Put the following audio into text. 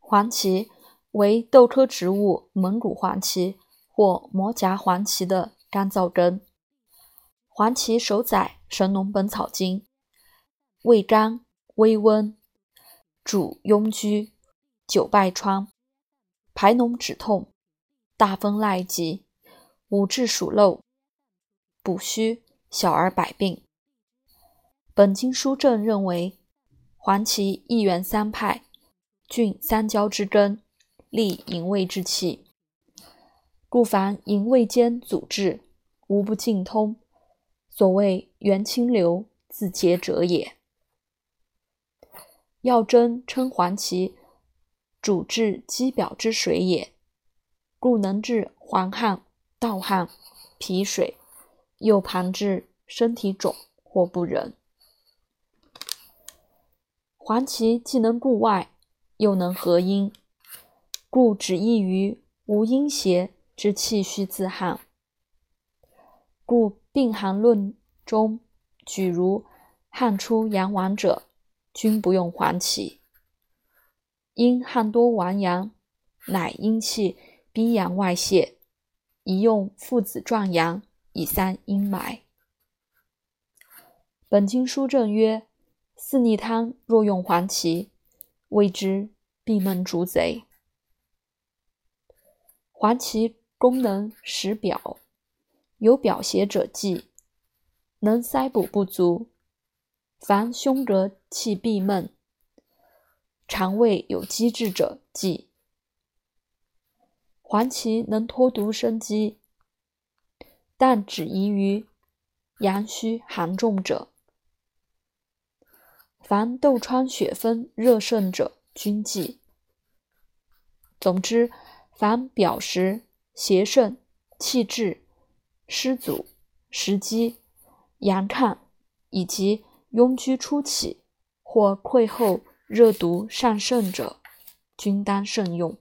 黄芪为豆科植物蒙古黄芪或膜荚黄芪的干燥根。黄芪首载《神农本草经》，味甘微温，主痈疽、久败疮、排脓止痛、大风赖疾、五痔鼠漏、补虚，小儿百病。本经书证认为，黄芪一元三派，菌三焦之根，利营卫之气，故凡营卫间阻滞，无不尽通。所谓元清流自结者也。药真称黄芪主治肌表之水也，故能治黄汗、盗汗、脾水，又旁治身体肿或不仁。黄芪既能固外，又能和阴，故只益于无阴邪之气虚自汗。故。病寒论中举如汗出阳亡者，均不用黄芪。因汗多亡阳，乃阴气逼阳外泄，宜用附子壮阳，以散阴霾。本经书证曰：四逆汤若用黄芪，谓之闭门逐贼。黄芪功能实表。有表邪者忌，能塞补不足。凡胸膈气闭闷、肠胃有积滞者忌。黄芪能脱毒生机，但只宜于阳虚寒重者。凡痘疮血分热盛者均忌。总之，凡表实邪盛气滞。湿阻、食积、阳亢以及痈疽初起或溃后热毒上盛者，均当慎用。